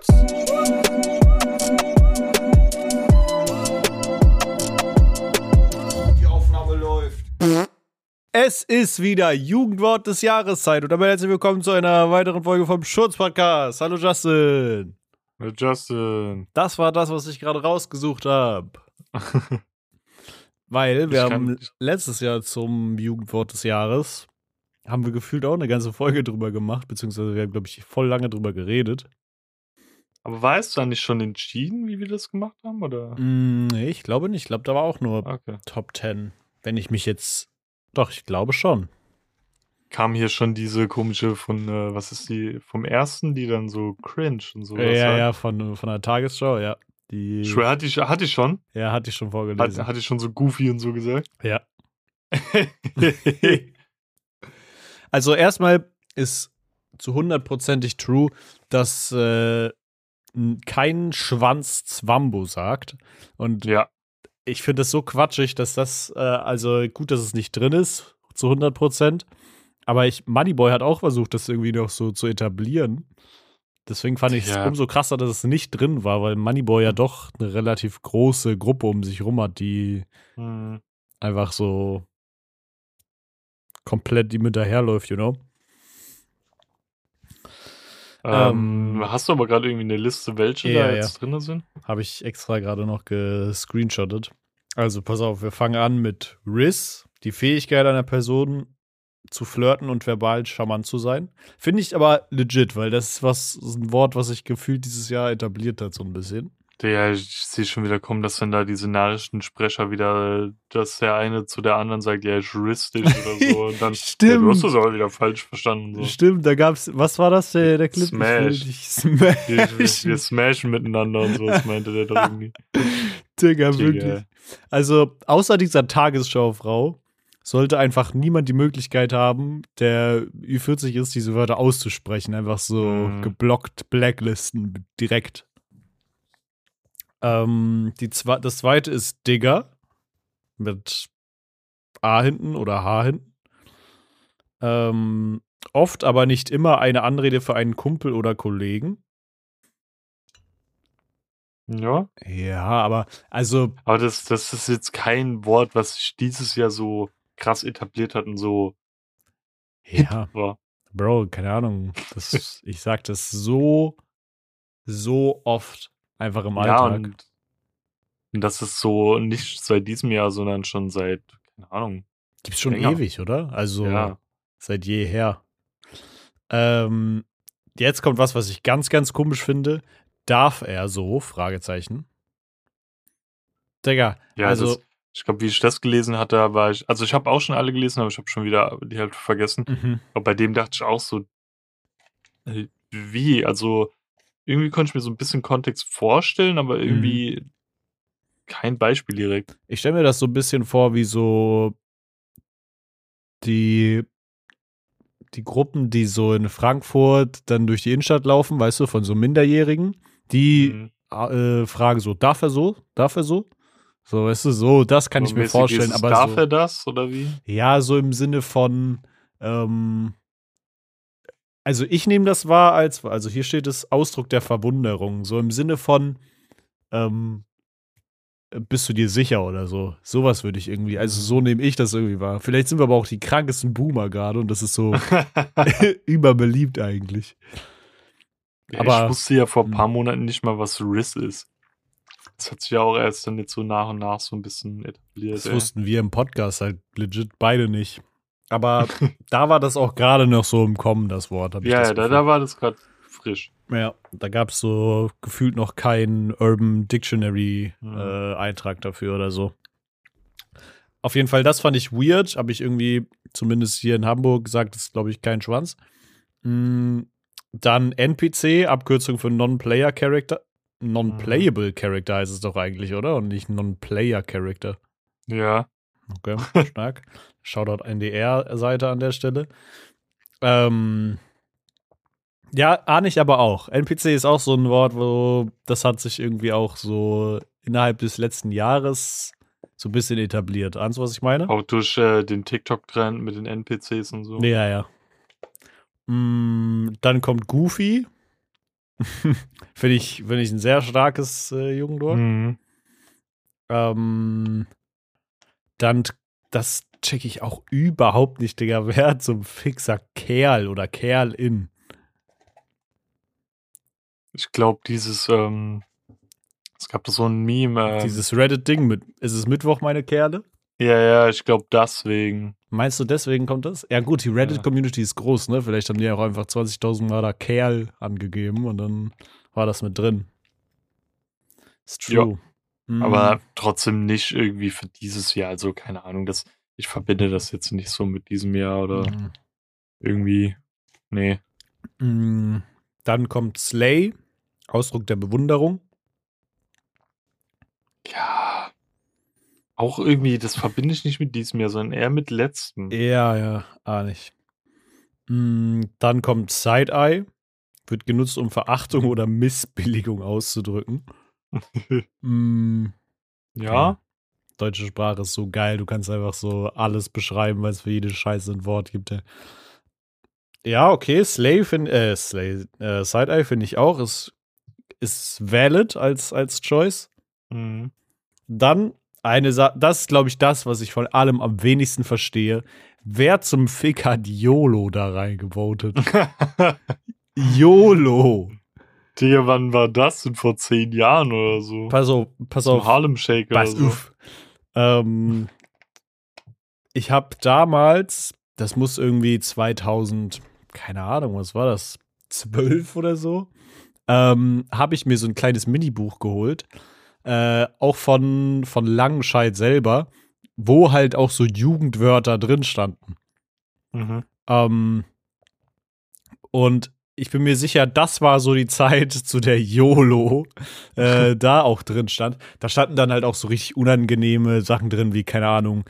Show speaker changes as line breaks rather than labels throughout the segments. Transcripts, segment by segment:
Die Aufnahme läuft. Es ist wieder Jugendwort des Jahreszeit und damit herzlich willkommen zu einer weiteren Folge vom Schutz-Podcast. Hallo Justin.
Hallo Justin.
Das war das, was ich gerade rausgesucht habe. Weil wir
Ich
haben letztes Jahr zum Jugendwort des Jahres haben wir gefühlt auch eine ganze Folge drüber gemacht, beziehungsweise wir haben, glaube ich, voll lange drüber geredet.
Aber weißt du eigentlich schon entschieden, wie wir das gemacht haben? Oder?
Mm, nee, ich glaube nicht. Ich glaube, da war auch nur
Okay.
Top 10. Wenn ich mich jetzt. Doch, ich glaube schon.
Kam hier schon diese komische von, äh, was ist die, vom ersten, die dann so cringe und so.
ja, ja, von, von der Tagesschau, ja. Die,
Ich schwör, hatte ich, hatte ich schon.
ja, hatte ich schon
Hat,
vorgelesen.
hatte ich schon so goofy und so gesagt.
ja. Also, erstmal ist zu hundertprozentig true, dass äh, kein Schwanz Zwambo sagt. Und
ja.
ich finde es so quatschig, dass das, äh, also gut, dass es nicht drin ist, zu 100 Prozent. Aber ich, Moneyboy hat auch versucht, das irgendwie noch so zu etablieren. Deswegen fand ich es
Ja.
umso krasser, dass es nicht drin war, weil Moneyboy ja doch eine relativ große Gruppe um sich rum hat, die
Hm.
einfach so komplett ihm hinterherläuft, you know?
Ähm,
Ähm,
hast du aber gerade irgendwie eine Liste, welche
Ja,
da
ja.
jetzt drin sind?
Habe ich extra gerade noch gescreenshottet. Also pass auf, wir fangen an mit Riz, die Fähigkeit einer Person zu flirten und verbal charmant zu sein. Finde ich aber legit, weil das ist was ist ein Wort, was sich gefühlt dieses Jahr etabliert hat so ein bisschen.
Der, ich sehe schon wieder kommen, dass wenn da diese Nachrichtensprecher wieder, dass der eine zu der anderen sagt, ja, juristisch oder so. Und dann,
Stimmt.
Ja, du hast das aber wieder falsch verstanden. So.
Stimmt, da gab's, was war das der, der Clip?
Smash.
Smash.
Wir, wir, smashen miteinander und so, das meinte der doch irgendwie.
Digga,
Digga.
wirklich. Also, außer dieser Tagesschaufrau sollte einfach niemand die Möglichkeit haben, der Ü40 ist, diese Wörter auszusprechen. Einfach so
Mhm.
geblockt, blacklisten direkt. Ähm, die zwe das zweite ist Digger mit A hinten oder H hinten. Ähm, oft, aber nicht immer eine Anrede für einen Kumpel oder Kollegen.
Ja,
Ja, aber also
aber das, das ist jetzt kein Wort, was sich dieses Jahr so krass etabliert hat und so
ja.
war.
Bro, keine Ahnung. Das, ich sag das so, so oft einfach im
Ja,
Alltag.
und, und das ist so nicht seit diesem Jahr, sondern schon seit, keine Ahnung.
Gibt's schon
länger.
ewig, oder? Also
Ja.
seit jeher. Ähm, jetzt kommt was, was ich ganz, ganz komisch finde. Darf er so? Fragezeichen. Digga,
Ja,
also,
das, ich glaube, wie ich das gelesen hatte, war ich, also ich habe auch schon alle gelesen, aber ich habe schon wieder die Hälfte vergessen.
mhm.
Aber bei dem dachte ich auch so, äh, wie? Also irgendwie konnte ich mir so ein bisschen Kontext vorstellen, aber
Mhm.
irgendwie kein Beispiel direkt.
ich stelle mir das so ein bisschen vor, wie so die, die Gruppen, die so in Frankfurt dann durch die Innenstadt laufen, weißt du, von so Minderjährigen, die
Mhm.
äh, fragen so, darf er so? Darf er so? So, weißt du, so, das kann
So
ich mir vorstellen, aber
darf
so,
er das oder wie?
ja, so im Sinne von, ähm, also ich nehme das wahr als, also hier steht es Ausdruck der Verwunderung, so im Sinne von, ähm, bist du dir sicher oder so? Sowas würde ich irgendwie, also so nehme ich das irgendwie wahr. Vielleicht sind wir aber auch die krankesten Boomer gerade und das ist so überbeliebt eigentlich.
Ja,
Aber-
ich wusste ja vor ein
Hm.
paar Monaten nicht mal, was Riss ist. Das hat sich ja auch erst dann jetzt so nach und nach so ein bisschen etabliert.
Das
ey.
wussten wir im Podcast halt legit beide nicht. Aber da war das auch gerade noch so im Kommen, das Wort.
Ja,
das
da, da war das gerade frisch.
Ja, da gab es so gefühlt noch keinen Urban Dictionary
Mhm.
äh, Eintrag dafür oder so. Auf jeden Fall, das fand ich weird. Habe ich irgendwie, zumindest hier in Hamburg, gesagt, das ist, glaube ich, kein Schwanz. Mm, dann NPC, Abkürzung für Non-Player Character. Non-Playable Character heißt es doch eigentlich, oder? Und nicht Non-Player Character.
Ja.
Okay, stark. Shoutout NDR-Seite an der Stelle. Ähm, ja, ahne ich aber auch. NPC ist auch so ein Wort, wo das hat sich irgendwie auch so innerhalb des letzten Jahres so ein bisschen etabliert. Ahnst du, was ich meine?
Auch durch äh, den TikTok-Trend mit den NPCs und so.
Ja, ja. Mm, dann kommt Goofy. Finde ich, find ich ein sehr starkes äh, Jugendwort.
Mhm.
Ähm, dann, das checke ich auch überhaupt nicht, Digga. Wer zum Fixer Kerl oder Kerl in?
Ich glaube, dieses, ähm, es gab da so ein Meme. Ähm,
Dieses Reddit-Ding mit, ist es Mittwoch, meine Kerle?
ja, ja, ich glaube deswegen.
Meinst du, deswegen kommt das? Ja, gut, die Reddit-Community ist groß, ne? Vielleicht haben die auch einfach 20.000 Mal da Kerl angegeben und dann war das mit drin. Ist true. Mhm.
Aber trotzdem nicht irgendwie für dieses Jahr. Also keine Ahnung, das, ich verbinde das jetzt nicht so mit diesem Jahr oder
Mhm.
irgendwie. Nee.
Mhm. Dann kommt Slay, Ausdruck der Bewunderung.
Ja. Auch irgendwie, das verbinde ich nicht mit diesem Jahr, sondern eher mit letztem.
Ja, ja, ah nicht. Mm, Dann kommt Side-Eye. Wird genutzt, um Verachtung oder Missbilligung auszudrücken. Mm,
ja.
Deutsche Sprache ist so geil. Du kannst einfach so alles beschreiben, weil es für jede Scheiße ein Wort gibt. Ja, ja okay. Slay finde äh, Slay, äh, Side-Eye finde ich auch. Ist, ist valid als, als Choice.
Mhm.
Dann eine Sache, das ist, glaube ich, das, was ich von allem am wenigsten verstehe. Wer zum Fick hat YOLO da reingevotet? YOLO.
Digga, wann war das denn? Vor zehn Jahren oder so?
Pass auf, pass
Zum
auf.
Harlem Shake oder
Pass
so.
auf. Ähm, ich habe damals, das muss irgendwie 2000, keine Ahnung, was war das? 12 oder so? Ähm, habe ich mir so ein kleines Minibuch geholt. Äh, auch von, von Langenscheid selber, wo halt auch so Jugendwörter drin standen.
Mhm.
Ähm, und ich bin mir sicher, das war so die Zeit, zu der YOLO äh, da auch drin stand. Da standen dann halt auch so richtig unangenehme Sachen drin, wie, keine Ahnung,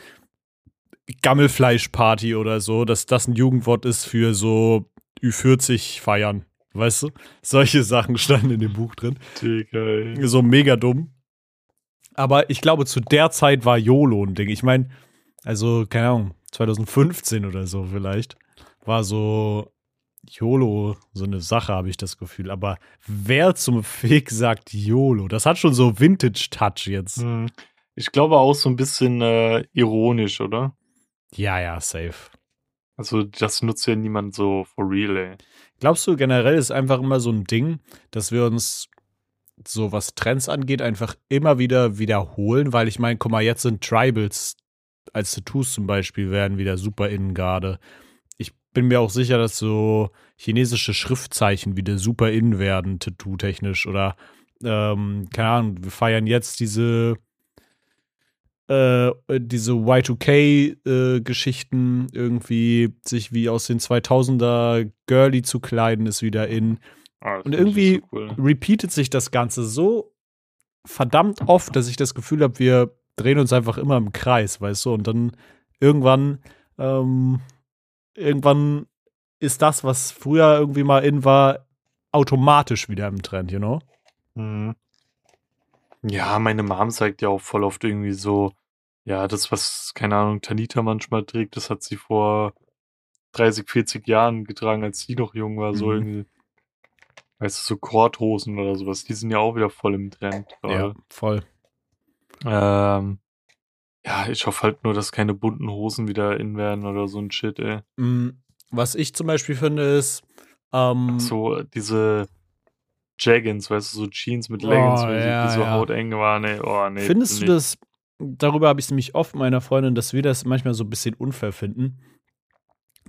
Gammelfleischparty oder so, dass das ein Jugendwort ist für so Ü40 feiern. Weißt du? Solche Sachen standen in dem Buch drin.
Digga.
So mega dumm. Aber ich glaube, zu der Zeit war YOLO ein Ding. Ich meine, also, keine Ahnung, 2015 oder so vielleicht, war so YOLO so eine Sache, habe ich das Gefühl. Aber wer zum Fick sagt YOLO? Das hat schon so Vintage-Touch jetzt.
Mhm. Ich glaube auch so ein bisschen äh, ironisch, oder?
Ja, ja, safe.
Also, das nutzt ja niemand so for real, ey.
Glaubst du, generell ist einfach immer so ein Ding, dass wir uns so was Trends angeht, einfach immer wieder wiederholen? Weil ich meine, guck mal, jetzt sind Tribals als Tattoos zum Beispiel werden wieder super innen gerade. Bin mir auch sicher, dass so chinesische Schriftzeichen wieder super innen werden, tattoo-technisch. Oder, ähm, keine Ahnung, wir feiern jetzt diese äh, diese Y2K-Geschichten irgendwie, sich wie aus den 2000er Girly zu kleiden, ist wieder in.
Ah,
Und irgendwie-
so cool.
Repeatet sich das Ganze so verdammt oft, dass ich das Gefühl habe, wir drehen uns einfach immer im Kreis, weißt du? Und dann irgendwann, ähm, irgendwann ist das, was früher irgendwie mal in war, automatisch wieder im Trend, you know?
Mhm. Ja, meine Mom sagt ja auch voll oft irgendwie so, ja, das, was, keine Ahnung, Tanita manchmal trägt, das hat sie vor 30, 40 Jahren getragen, als sie noch jung war, so
Mhm.
irgendwie, weißt du, so Korthosen oder sowas, die sind ja auch wieder voll im Trend.
Ja,
gerade.
voll.
Ähm, ja, ich hoffe halt nur, dass keine bunten Hosen wieder in werden oder so ein Shit, ey.
Mm, Was ich zum Beispiel finde, ist, ähm,
So diese Jaggins, weißt du, so Jeans mit
Oh,
Leggings, die
ja,
so
ja.
hauteng waren, ey. Oh, nee.
Findest du
bitte
das, darüber habe ich es nämlich oft meiner Freundin, dass wir das manchmal so ein bisschen unfair finden.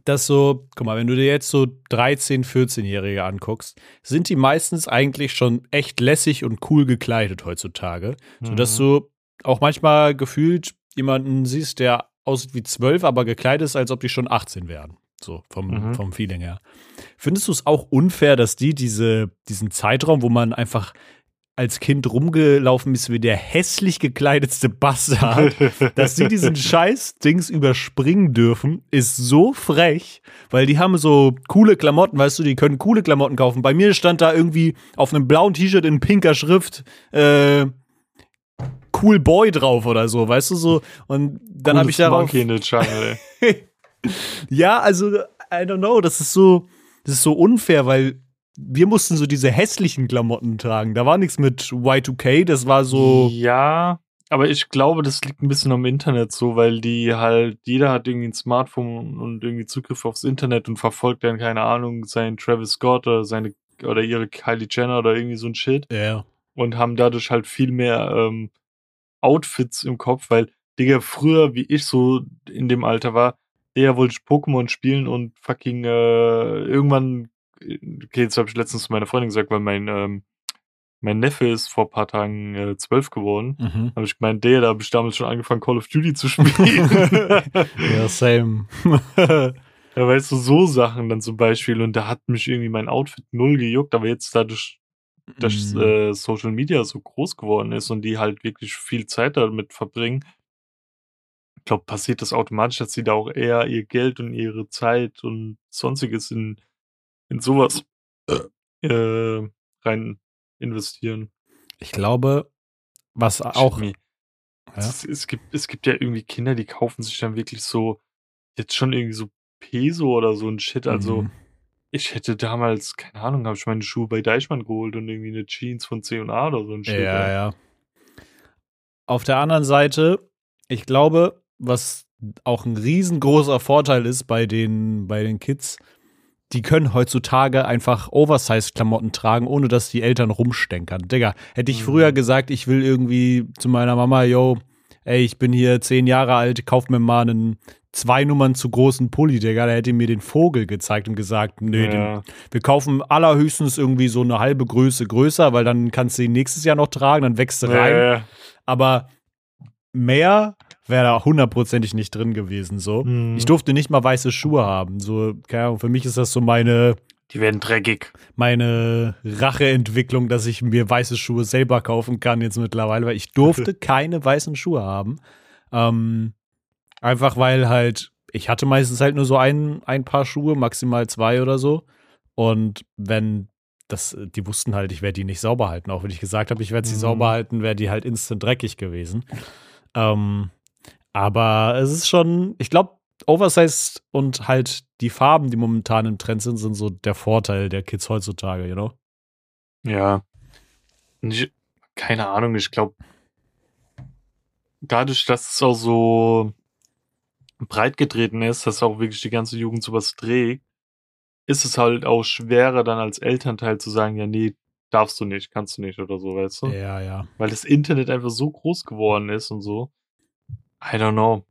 Dass so, guck mal, wenn du dir jetzt so 13-, 14-Jährige anguckst, sind die meistens eigentlich schon echt lässig und cool gekleidet heutzutage.
nicht.
Sodass
Mhm.
du auch manchmal gefühlt jemanden siehst, der aussieht wie 12, aber gekleidet ist, als ob die schon 18 wären. So vom,
Mhm.
vom Feeling her. Findest du es auch unfair, dass die diese, diesen Zeitraum, wo man einfach als Kind rumgelaufen ist wie der hässlich gekleidetste Bastard, dass sie diesen Scheiß-Dings überspringen dürfen, ist so frech, weil die haben so coole Klamotten, weißt du, die können coole Klamotten kaufen. Bei mir stand da irgendwie auf einem blauen T-Shirt in pinker Schrift, äh, Cool Boy drauf oder so, weißt du so. Und dann habe ich
Coolest
darauf.
Monkey in the Jungle, ey.
ja, also, I don't know, das ist so, das ist so unfair, weil wir mussten so diese hässlichen Klamotten tragen. Da war nichts mit Y2K, das war so.
Ja, aber ich glaube, das liegt ein bisschen am Internet so, weil die halt, jeder hat irgendwie ein Smartphone und irgendwie Zugriff aufs Internet und verfolgt dann, keine Ahnung, seinen Travis Scott oder seine oder ihre Kylie Jenner oder irgendwie so ein Shit.
Ja.
Und haben dadurch halt viel mehr ähm, Outfits im Kopf, weil, Digga, früher, wie ich so in dem Alter war, der wollte ich Pokémon spielen und fucking äh, irgendwann, okay, jetzt habe ich letztens zu meiner Freundin gesagt, weil mein ähm, mein Neffe ist vor ein paar Tagen äh, zwölf geworden.
Mhm.
Habe ich gemeint, der, da habe ich damals schon angefangen, Call of Duty zu spielen.
ja, same.
ja, weißt du, so Sachen dann zum Beispiel. Und da hat mich irgendwie mein Outfit null gejuckt, aber jetzt dadurch, dass
Mhm.
äh, Social Media so groß geworden ist und die halt wirklich viel Zeit damit verbringen, ich glaube, passiert das automatisch, dass sie da auch eher ihr Geld und ihre Zeit und sonstiges in, in sowas äh, rein investieren.
Ich glaube, was auch.
Jimmy,
Ja.
Es, es, gibt, es gibt ja irgendwie Kinder, die kaufen sich dann wirklich so, jetzt schon irgendwie so Peso oder so ein Shit. Also,
Mhm.
Ich hätte damals, keine Ahnung, habe ich meine Schuhe bei Deichmann geholt und irgendwie eine Jeans von C&A oder so ein Shit.
Ja, ja. Auf der anderen Seite, ich glaube, was auch ein riesengroßer Vorteil ist bei den, bei den Kids, die können heutzutage einfach Oversize-Klamotten tragen, ohne dass die Eltern rumstenkern. Digga, hätte ich
Mhm.
früher gesagt, ich will irgendwie zu meiner Mama, yo, ey, ich bin hier zehn Jahre alt, kauf mir mal einen zwei Nummern zu großen Pulli, Digga, da hätte mir den Vogel gezeigt und gesagt, nee, den
ja.
wir kaufen allerhöchstens irgendwie so eine halbe Größe größer, weil dann kannst du ihn nächstes Jahr noch tragen, dann wächst du rein.
Ja, ja.
Aber mehr wäre da hundertprozentig nicht drin gewesen. So.
Mhm.
Ich durfte nicht mal weiße Schuhe haben. So, keine Ahnung, für mich ist das so meine,
Die werden dreckig.
meine Racheentwicklung, dass ich mir weiße Schuhe selber kaufen kann jetzt mittlerweile, weil ich durfte keine weißen Schuhe haben. Ähm, einfach weil halt, ich hatte meistens halt nur so ein, ein Paar Schuhe, maximal zwei oder so. Und wenn das, die wussten halt, ich werde die nicht sauber halten. Auch wenn ich gesagt habe, ich werde sie
Mhm.
sauber halten, wäre die halt instant dreckig gewesen. Ähm, aber es ist schon, ich glaube, Oversized und halt die Farben, die momentan im Trend sind, sind so der Vorteil der Kids heutzutage, you know?
Ja. Ich, keine Ahnung, ich glaube, dadurch, dass es auch so breit getreten ist, dass auch wirklich die ganze Jugend sowas trägt, ist es halt auch schwerer dann als Elternteil zu sagen, ja, nee, darfst du nicht, kannst du nicht oder so, weißt du?
Ja, ja.
Weil das Internet einfach so groß geworden ist und so. I don't know.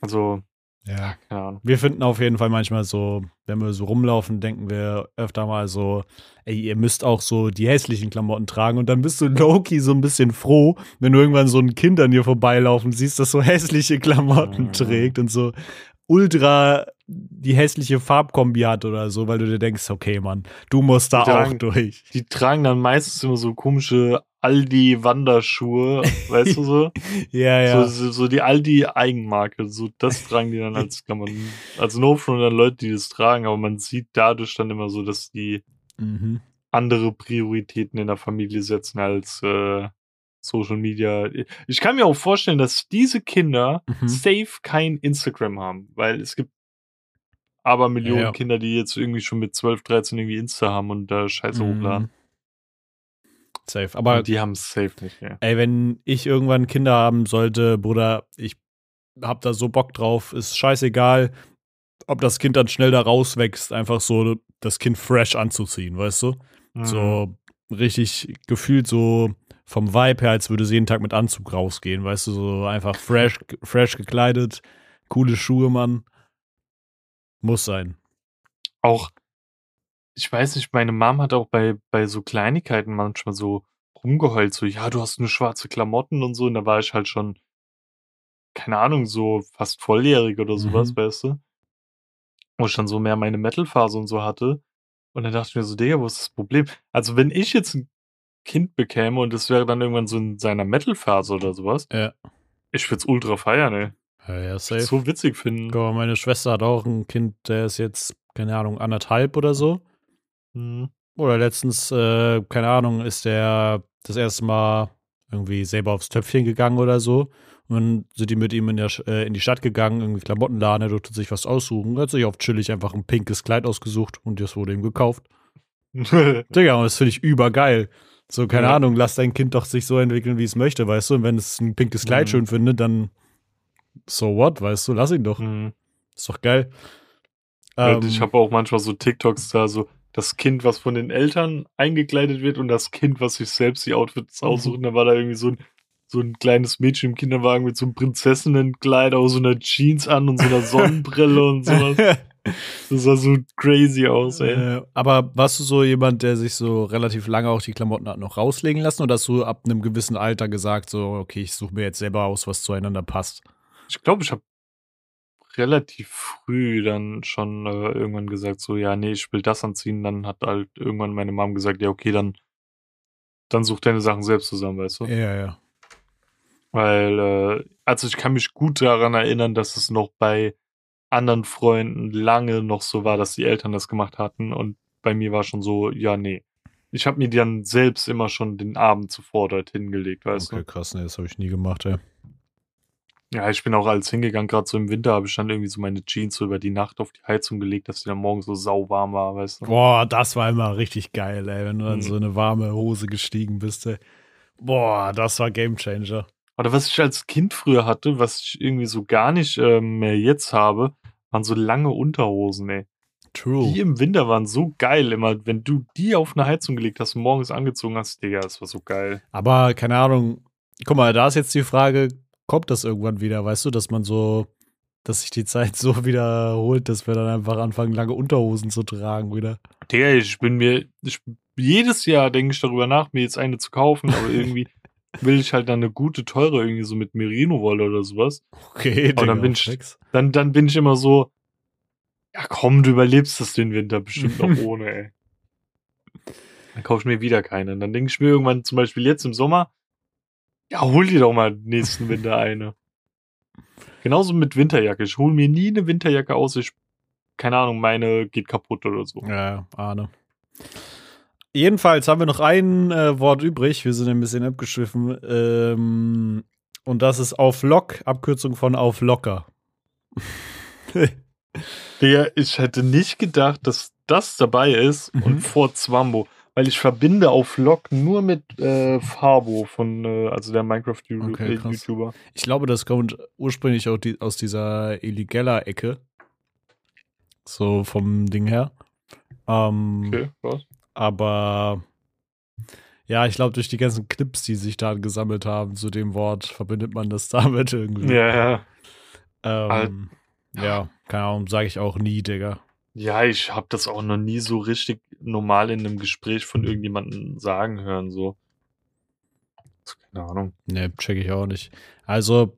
Also,
Ja.
keine Ahnung.
Wir finden auf jeden Fall manchmal so, wenn wir so rumlaufen, denken wir öfter mal so, ey, ihr müsst auch so die hässlichen Klamotten tragen und dann bist du Loki so ein bisschen froh, wenn du irgendwann so ein Kind an dir vorbeilaufen siehst, das so hässliche Klamotten
Mhm.
trägt und so ultra die hässliche Farbkombi hat oder so, weil du dir denkst, okay, Mann, du musst da
Die
auch
tragen-
durch.
Die tragen dann meistens immer so komische Aldi-Wanderschuhe, weißt du so?
Ja, ja.
So, so, so die Aldi-Eigenmarke, so das tragen die dann als Klamotten. Also no front an Leute, die das tragen, aber man sieht dadurch dann immer so, dass die
Mhm.
andere Prioritäten in der Familie setzen als äh, Social Media. Ich kann mir auch vorstellen, dass diese Kinder
Mhm.
safe kein Instagram haben, weil es gibt aber Millionen
Ja, ja.
Kinder, die jetzt irgendwie schon mit 12, 13 irgendwie Insta haben und da Scheiße
Mhm.
hochladen.
Safe. Aber
Und die haben es safe nicht mehr.
Ey, wenn ich irgendwann Kinder haben sollte, Bruder, ich hab da so Bock drauf, ist scheißegal, ob das Kind dann schnell da rauswächst, einfach so das Kind fresh anzuziehen, weißt du?
Mhm.
So richtig gefühlt so vom Vibe her, als würde sie jeden Tag mit Anzug rausgehen, weißt du, so einfach fresh, fresh gekleidet, coole Schuhe, Mann. Muss sein.
auch, ich weiß nicht, meine Mom hat auch bei, bei so Kleinigkeiten manchmal so rumgeheult, so, ja, du hast nur schwarze Klamotten und so, und da war ich halt schon, keine Ahnung, so fast volljährig oder sowas,
Mhm.
weißt du? Wo ich dann so mehr meine Metal-Phase und so hatte. Und dann dachte ich mir so, Digga, wo ist das Problem? Also, wenn ich jetzt ein Kind bekäme und das wäre dann irgendwann so in seiner Metal-Phase oder sowas,
Ja.
ich würde es ultra feiern, ey.
Ja, ja,
Ich
safe.
so witzig finden.
Mal, meine Schwester hat auch ein Kind, der ist jetzt, keine Ahnung, anderthalb oder so.
Mhm.
Oder letztens, äh, keine Ahnung, ist der das erste Mal irgendwie selber aufs Töpfchen gegangen oder so. Und dann sind die mit ihm in, der, äh, in die Stadt gegangen, irgendwie Klamottenladen, er durfte sich was aussuchen. Er hat sich auf chillig einfach ein pinkes Kleid ausgesucht und das wurde ihm gekauft. Digga, das finde ich übergeil. So, keine
Ja.
Ahnung, lass dein Kind doch sich so entwickeln, wie es möchte, weißt du? Und wenn es ein pinkes Kleid
Mhm.
schön findet, dann so what, weißt du? Lass ihn doch.
Mhm.
Ist doch geil.
Ja,
Ähm,
ich habe auch manchmal so TikToks da, so das Kind, was von den Eltern eingekleidet wird und das Kind, was sich selbst die Outfits
Mhm.
aussucht. Und da war da irgendwie so ein, so ein kleines Mädchen im Kinderwagen mit so einem Prinzessinnenkleid, auch so einer Jeans an und so einer Sonnenbrille und sowas. Das sah so crazy aus, ey.
äh, aber warst du so jemand, der sich so relativ lange auch die Klamotten hat noch rauslegen lassen oder hast du ab einem gewissen Alter gesagt, so, okay, ich suche mir jetzt selber aus, was zueinander passt?
Ich glaube, ich habe relativ früh dann schon äh, irgendwann gesagt, so, ja, nee, ich will das anziehen. Dann hat halt irgendwann meine Mom gesagt, ja, okay, dann, dann such deine Sachen selbst zusammen, weißt du?
Ja, ja.
Weil, äh, also ich kann mich gut daran erinnern, dass es noch bei anderen Freunden lange noch so war, dass die Eltern das gemacht hatten. Und bei mir war schon so, ja, nee. Ich habe mir dann selbst immer schon den Abend zuvor dort hingelegt, weißt
Okay, krass, nee, das habe ich nie gemacht, ey.
Ja, ich bin auch als hingegangen, gerade so im Winter habe ich dann irgendwie so meine Jeans so über die Nacht auf die Heizung gelegt, dass die dann morgens so sauwarm war, weißt du?
Boah, das war immer richtig geil, ey, wenn du dann
Mhm.
so eine warme Hose gestiegen bist, ey. Boah, das war Gamechanger.
Oder was ich als Kind früher hatte, was ich irgendwie so gar nicht ähm, mehr jetzt habe, waren so lange Unterhosen, ey.
True.
Die im Winter waren so geil immer. Wenn du die auf eine Heizung gelegt hast und morgens angezogen hast, Digga, das war so geil.
Aber keine Ahnung, guck mal, da ist jetzt die Frage, kommt das irgendwann wieder, weißt du, dass man so, dass sich die Zeit so wiederholt, dass wir dann einfach anfangen, lange Unterhosen zu tragen wieder.
Digga, ich bin mir, ich, jedes Jahr denke ich darüber nach, mir jetzt eine zu kaufen, aber irgendwie will ich halt dann eine gute, teure, irgendwie so mit Merino-Wolle oder sowas.
Okay,
Aber dann bin ich- Dann, dann bin ich immer so, ja komm, du überlebst das den Winter bestimmt noch ohne, ey. Dann kaufe ich mir wieder keine. Und dann denke ich mir irgendwann, zum Beispiel jetzt im Sommer, ja, hol dir doch mal nächsten Winter eine. Genauso mit Winterjacke. Ich hole mir nie eine Winterjacke aus. Ich, keine Ahnung, meine geht kaputt oder so.
Ja, ahne. Jedenfalls haben wir noch ein äh, Wort übrig. Wir sind ein bisschen abgeschwiffen. Ähm, und das ist auf Lock, Abkürzung von auf locker.
Digga, ich hätte nicht gedacht, dass das dabei ist
Mhm.
und vor Zwambo. Weil ich verbinde auf Lock nur mit äh, Fabo von, äh, also der
Okay, krass.
Minecraft-YouTuber.
Ich glaube, das kommt ursprünglich auch die, aus dieser Illegella-Ecke. So vom Ding her. Ähm,
okay, was?
Aber ja, ich glaube, durch die ganzen Clips, die sich da gesammelt haben zu dem Wort, verbindet man das damit irgendwie.
Ja, ja.
Ähm, ja, keine Ahnung, sage ich auch nie, Digga.
Ja, ich habe das auch noch nie so richtig normal in einem Gespräch von irgendjemandem sagen hören, so. Keine Ahnung.
Ne, check ich auch nicht. Also,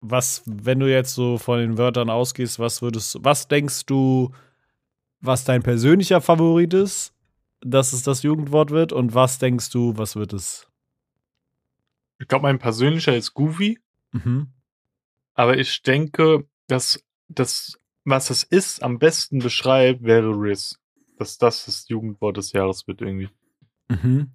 was, wenn du jetzt so von den Wörtern ausgehst, was würdest, was denkst du, was dein persönlicher Favorit ist, dass es das Jugendwort wird? Und was denkst du, was wird es?
Ich glaube, mein persönlicher ist Goofy,
Mhm.
aber ich denke, dass das, was es ist, am besten beschreibt, wäre Riz. Dass das das Jugendwort des Jahres wird irgendwie.
Mhm.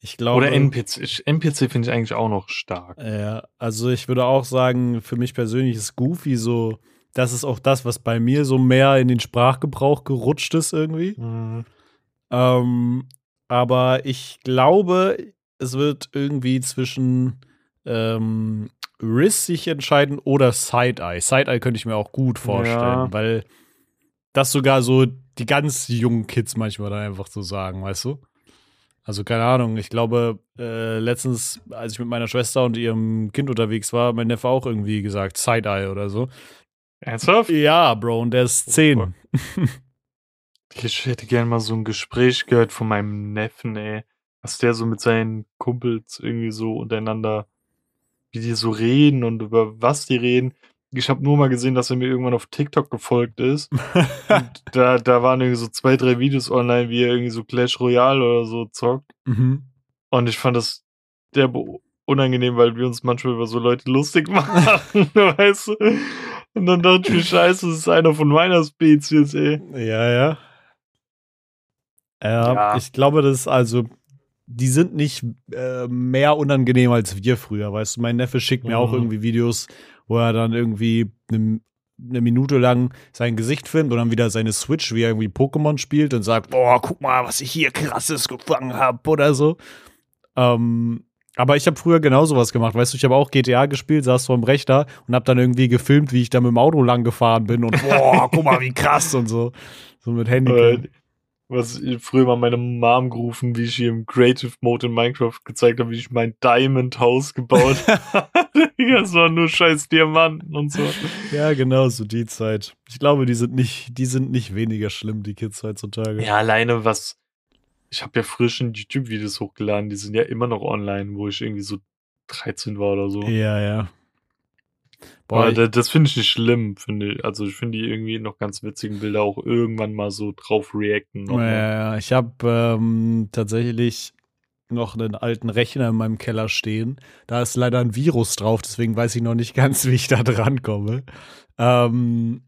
Ich glaube.
Oder NPC. NPC finde ich eigentlich auch noch stark.
Ja, also ich würde auch sagen, für mich persönlich ist Goofy so, das ist auch das, was bei mir so mehr in den Sprachgebrauch gerutscht ist irgendwie.
Mhm.
Ähm, aber ich glaube, es wird irgendwie zwischen ähm, Riz sich entscheiden oder Side-Eye. Side-Eye könnte ich mir auch gut vorstellen,
Ja.
weil das sogar so die ganz jungen Kids manchmal dann einfach so sagen, weißt du? Also keine Ahnung, ich glaube, äh, letztens, als ich mit meiner Schwester und ihrem Kind unterwegs war, mein Neffe auch irgendwie gesagt, Side-Eye oder so.
Ernsthaft?
Ja, Bro, und der ist zehn.
Ich hätte gern mal so ein Gespräch gehört von meinem Neffen, ey. Was der so mit seinen Kumpels irgendwie so untereinander, wie die so reden und über was die reden. Ich habe nur mal gesehen, dass er mir irgendwann auf TikTok gefolgt ist. Und da, da waren irgendwie so zwei, drei Videos online, wie er irgendwie so Clash Royale oder so zockt.
mhm.
Und ich fand das derbe unangenehm, weil wir uns manchmal über so Leute lustig machen, weißt du? Und dann dachte ich mir, scheiße, das ist einer von meiner Spezies, ey.
Ja, ja. Ja,
Ja.
ich glaube, das ist also, die sind nicht äh, mehr unangenehm als wir früher, weißt du. Mein Neffe schickt mir auch
Mhm.
irgendwie Videos, wo er dann irgendwie eine Minute lang sein Gesicht filmt und dann wieder seine Switch, wie er irgendwie Pokémon spielt und sagt, boah, guck mal, was ich hier krasses gefangen habe oder so. Ähm, aber ich habe früher genauso was gemacht, weißt du, ich habe auch GTA gespielt, saß vor dem Rechner und habe dann irgendwie gefilmt, wie ich da mit dem Auto lang gefahren bin und boah, guck mal, wie krass und so. So mit Handy.
Was ich früher mal meine Mom gerufen, wie ich ihr im Creative Mode in Minecraft gezeigt habe, wie ich mein Diamond House gebaut habe. das war nur scheiß Diamanten und so.
Ja, genau, so die Zeit. Ich glaube, die sind nicht, die sind nicht weniger schlimm, die Kids heutzutage.
Ja, alleine was. Ich habe ja frisch in YouTube-Videos hochgeladen, die sind ja immer noch online, wo ich irgendwie so 13 war oder so.
Ja, ja.
Boah, das, das finde ich nicht schlimm, finde ich. Also ich finde die irgendwie noch ganz witzigen Bilder auch irgendwann mal so drauf reacten.
Ja, ja, ich habe ähm, tatsächlich noch einen alten Rechner in meinem Keller stehen. Da ist leider ein Virus drauf, deswegen weiß ich noch nicht ganz, wie ich da dran komme. Ähm,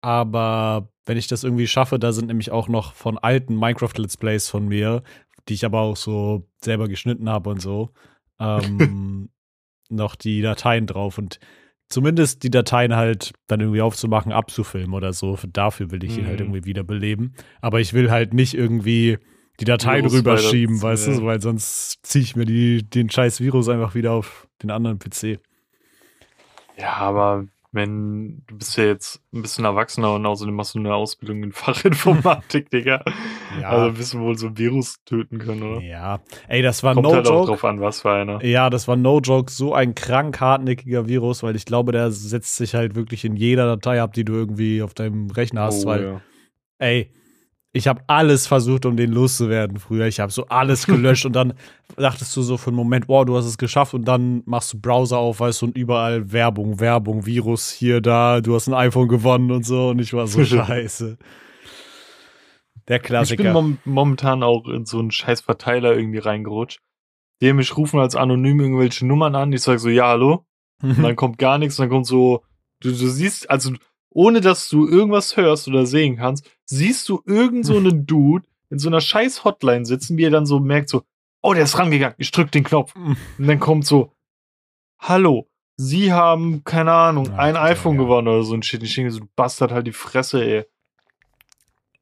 aber wenn ich das irgendwie schaffe, da sind nämlich auch noch von alten Minecraft-Let's Plays von mir, die ich aber auch so selber geschnitten habe und so, ähm, noch die Dateien drauf. Und zumindest die Dateien halt dann irgendwie aufzumachen, abzufilmen oder so. Dafür will ich ihn halt mhm. irgendwie wiederbeleben. Aber ich will halt nicht irgendwie die Dateien rüberschieben, weißt ja. du, weil sonst ziehe ich mir die, den scheiß Virus einfach wieder auf den anderen PC.
Ja, aber wenn du bist ja jetzt ein bisschen erwachsener und außerdem machst du eine Ausbildung in Fachinformatik, Digga. Ja. Also wirst du wohl so ein Virus töten können, oder?
Ja. Ey, das war
Kommt
no
halt
joke.
Auch drauf an, was für einer.
Ja, das war no joke. So ein krank hartnäckiger Virus, weil ich glaube, der setzt sich halt wirklich in jeder Datei ab, die du irgendwie auf deinem Rechner hast, oh, weil, ja. ey, ich habe alles versucht, um den loszuwerden früher. Ich habe so alles gelöscht und dann dachtest du so für einen Moment, wow, du hast es geschafft und dann machst du Browser auf, weißt du, und überall Werbung, Werbung, Virus hier, da, du hast ein iPhone gewonnen und so und ich war so scheiße. Der Klassiker.
Ich bin mom momentan auch in so einen scheiß Verteiler irgendwie reingerutscht. Die mich rufen als anonym irgendwelche Nummern an. Ich sag so, ja, hallo. und dann kommt gar nichts. Und dann kommt so, du, du siehst, also ohne dass du irgendwas hörst oder sehen kannst, siehst du irgend so einen Dude in so einer scheiß Hotline sitzen, wie er dann so merkt, so, oh, der ist rangegangen, ich drück den Knopf. Und dann kommt so, hallo, sie haben, keine Ahnung, ein iPhone ja. gewonnen oder so ein Shit. Ich denke so, du Bastard halt die Fresse, ey.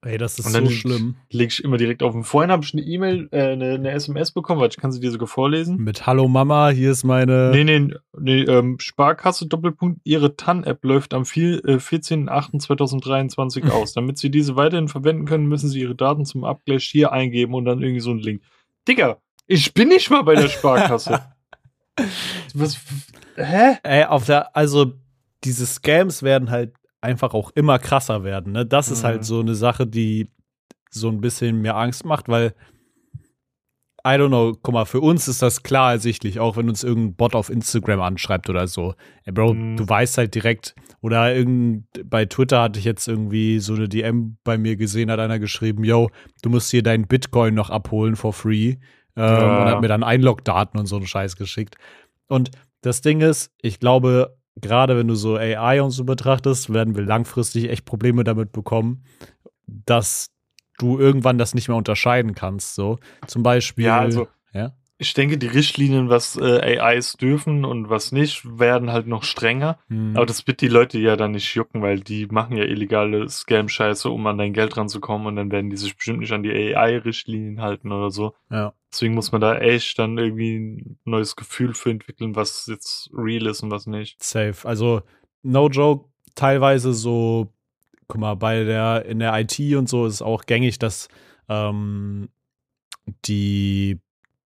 Ey, das ist so schlimm.
Leg ich immer direkt auf. Vorhin habe ich eine E-Mail, äh, eine, eine, SMS bekommen, weil ich kann sie dir sogar vorlesen.
Mit Hallo Mama, hier ist meine.
Nee, nee, nee, ähm, Sparkasse Doppelpunkt, Ihre TAN-App läuft am äh, 14.08.2023 aus. Damit Sie diese weiterhin verwenden können, müssen Sie Ihre Daten zum Abgleich hier eingeben und dann irgendwie so ein Link. Digga, ich bin nicht mal bei der Sparkasse.
Was? Hä? Ey, auf der, also diese Scams werden halt einfach auch immer krasser werden. Ne? Das mhm. ist halt mhm. so eine Sache, die so ein bisschen mir Angst macht, weil I don't know, guck mal, für uns ist das klar ersichtlich, auch wenn uns irgendein Bot auf Instagram anschreibt oder so. Ey, Bro, mhm. du weißt halt direkt, oder irgend, bei Twitter hatte ich jetzt irgendwie so eine DM bei mir gesehen, hat einer geschrieben, yo, du musst hier deinen Bitcoin noch abholen for free. Ähm, ja. Und hat mir dann Einlogdaten und so einen Scheiß geschickt. Und das Ding ist, ich glaube, gerade wenn du so AI und so betrachtest, werden wir langfristig echt Probleme damit bekommen, dass du irgendwann das nicht mehr unterscheiden kannst. So zum Beispiel.
Ja, also ja? ich denke, die Richtlinien, was äh, AIs dürfen und was nicht, werden halt noch strenger. Hm. Aber das wird die Leute ja dann nicht jucken, weil die machen ja illegale Scam-Scheiße, um an dein Geld ranzukommen und dann werden die sich bestimmt nicht an die AI-Richtlinien halten oder so.
Ja.
Deswegen muss man da echt dann irgendwie ein neues Gefühl für entwickeln, was jetzt real ist und was nicht.
Safe. Also, no joke, teilweise so, guck mal, bei der, in der IT und so ist es auch gängig, dass ähm, die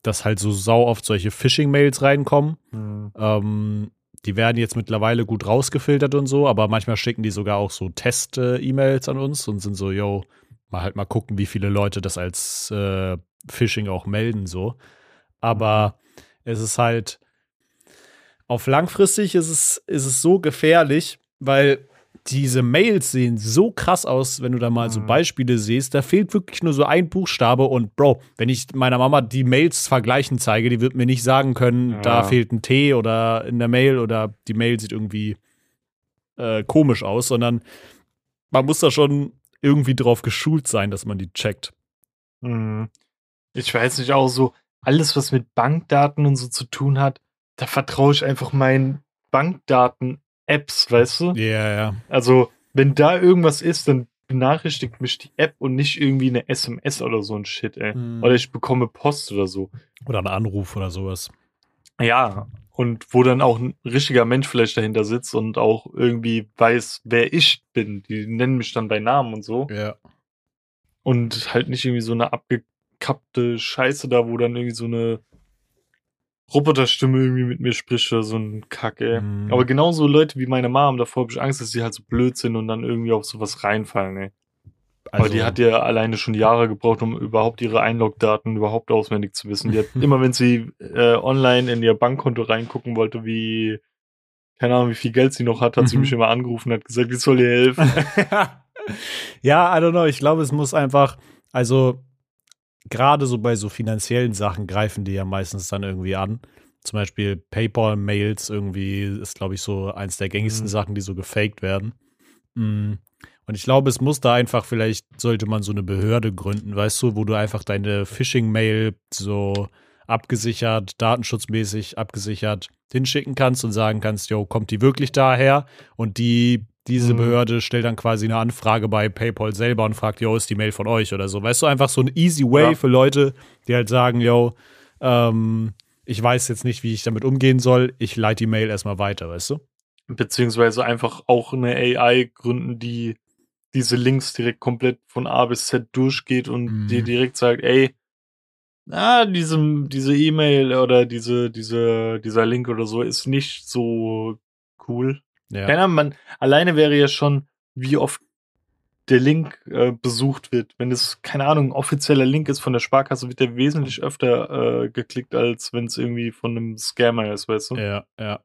dass halt so sau oft solche Phishing-Mails reinkommen. Mhm. Ähm, die werden jetzt mittlerweile gut rausgefiltert und so, aber manchmal schicken die sogar auch so Test-E-Mails an uns und sind so, yo, mal halt mal gucken, wie viele Leute das als äh, Phishing auch melden, so. Aber mhm. es ist halt, auf langfristig ist es, ist es so gefährlich, weil diese Mails sehen so krass aus, wenn du da mal so mhm. Beispiele siehst. Da fehlt wirklich nur so ein Buchstabe und Bro, wenn ich meiner Mama die Mails vergleichen zeige, die wird mir nicht sagen können, ja. da fehlt ein T oder in der Mail oder die Mail sieht irgendwie äh, komisch aus, sondern man muss da schon irgendwie drauf geschult sein, dass man die checkt.
Mhm. Ich weiß nicht, auch so alles, was mit Bankdaten und so zu tun hat, da vertraue ich einfach meinen Bankdaten Apps, weißt du?
Ja, ja.
Also, wenn da irgendwas ist, dann benachrichtigt mich die App und nicht irgendwie eine SMS oder so ein Shit, ey.
Hm.
Oder ich bekomme Post oder so.
Oder ein Anruf oder sowas.
Ja, und wo dann auch ein richtiger Mensch vielleicht dahinter sitzt und auch irgendwie weiß, wer ich bin. Die nennen mich dann bei Namen und so.
Ja.
Und halt nicht irgendwie so eine abgekappte Scheiße da, wo dann irgendwie so eine Roboterstimme irgendwie mit mir spricht oder so ein Kack, ey.
Mhm.
Aber genauso Leute wie meine Mom, davor habe ich Angst, dass sie halt so blöd sind und dann irgendwie auf sowas reinfallen, ey. Aber
Also
die hat ja alleine schon Jahre gebraucht, um überhaupt ihre Einlogdaten überhaupt auswendig zu wissen. Die hat immer, wenn sie äh, online in ihr Bankkonto reingucken wollte, wie, keine Ahnung, wie viel Geld sie noch hat, hat sie
Mhm.
mich immer angerufen und hat gesagt, ich soll ihr helfen.
ja, I don't know. Ich glaube, es muss einfach, also gerade so bei so finanziellen Sachen greifen die ja meistens dann irgendwie an. Zum Beispiel PayPal-Mails irgendwie ist, glaube ich, so eins der gängigsten
Mhm.
Sachen, die so gefaked werden. Mm. Und ich glaube, es muss da einfach, vielleicht sollte man so eine Behörde gründen, weißt du, wo du einfach deine Phishing-Mail so abgesichert, datenschutzmäßig abgesichert hinschicken kannst und sagen kannst, yo, kommt die wirklich daher? Und die, diese
Mhm.
Behörde stellt dann quasi eine Anfrage bei PayPal selber und fragt, yo, ist die Mail von euch oder so. Weißt du, einfach so ein easy way
Ja.
für Leute, die halt sagen, yo, ähm, ich weiß jetzt nicht, wie ich damit umgehen soll, ich leite die Mail erstmal weiter, weißt du?
Beziehungsweise einfach auch eine AI gründen, die diese Links direkt komplett von A bis Z durchgeht und
Mhm.
dir direkt sagt, ey, ah, diesem, diese E-Mail oder diese, diese, dieser Link oder so ist nicht so cool.
Ja.
Keine Ahnung, man, alleine wäre ja schon, wie oft der Link äh, besucht wird. Wenn es, keine Ahnung, ein offizieller Link ist von der Sparkasse, wird der wesentlich öfter äh, geklickt, als wenn es irgendwie von einem Scammer ist, weißt du?
Ja, ja.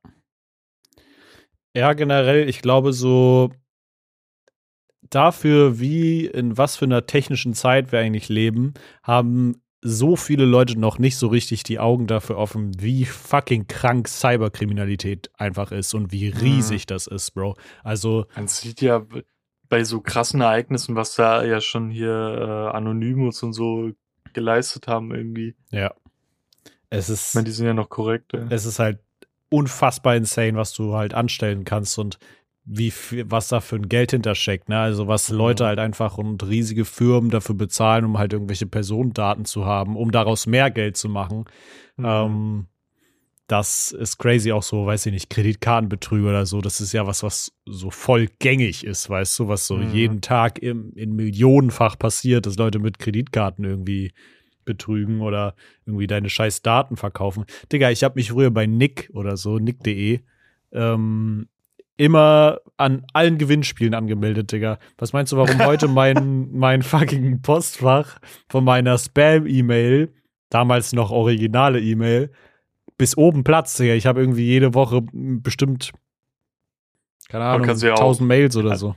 Ja, generell, ich glaube, so dafür, wie in was für einer technischen Zeit wir eigentlich leben, haben so viele Leute noch nicht so richtig die Augen dafür offen, wie fucking krank Cyberkriminalität einfach ist und wie riesig das ist, Bro. Also,
Man sieht ja bei so krassen Ereignissen, was da ja schon hier äh, Anonymous und so geleistet haben irgendwie.
ja. Es
Ich
ist.
meine, die sind ja noch korrekt. ey.
es ist halt unfassbar insane, was du halt anstellen kannst und wie viel, was da für ein Geld hintersteckt, ne? Also was Leute
Mhm.
halt einfach und riesige Firmen dafür bezahlen, um halt irgendwelche Personendaten zu haben, um daraus mehr Geld zu machen.
Mhm.
Ähm, das ist crazy auch so, weiß ich nicht, Kreditkartenbetrüge oder so. Das ist ja was, was so voll gängig ist, weißt du, was so
Mhm.
jeden Tag im, in Millionenfach passiert, dass Leute mit Kreditkarten irgendwie betrügen oder irgendwie deine scheiß Daten verkaufen. Digga, ich habe mich früher bei Nick oder so, nick.de, ähm, immer an allen Gewinnspielen angemeldet, Digga. Was meinst du, warum heute mein, mein fucking Postfach von meiner Spam-E-Mail, damals noch originale E-Mail, bis oben Platz, Digga. Ich habe irgendwie jede Woche bestimmt, keine Ahnung,
ja auch-
1000 Mails oder so.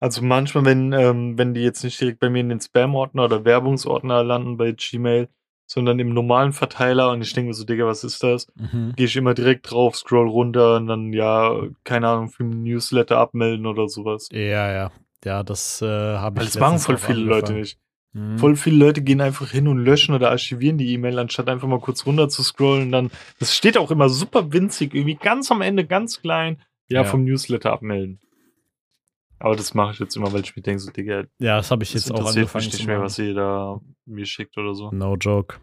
Also manchmal, wenn, ähm, wenn die jetzt nicht direkt bei mir in den Spam-Ordner oder Werbungsordner landen bei Gmail, sondern im normalen Verteiler und ich denke mir so, Digga, was ist das?
Mhm.
Gehe ich immer direkt drauf, scroll runter und dann, ja, keine Ahnung, für ein Newsletter abmelden oder sowas.
Ja, ja. Ja, das äh, habe ich
das machen voll viele Leute
angefangen.
nicht.
Mhm.
Voll viele Leute gehen einfach hin und löschen oder archivieren die E-Mail, anstatt einfach mal kurz runter zu scrollen. Dann, das steht auch immer super winzig, irgendwie ganz am Ende, ganz klein. Ja,
Ja.
vom Newsletter abmelden. Aber das mache ich jetzt immer, weil ich mir denke, so, Digga,
Ja, das habe ich
das
jetzt auch angefangen
mich nicht mehr, was ihr da mir schickt oder so.
No joke.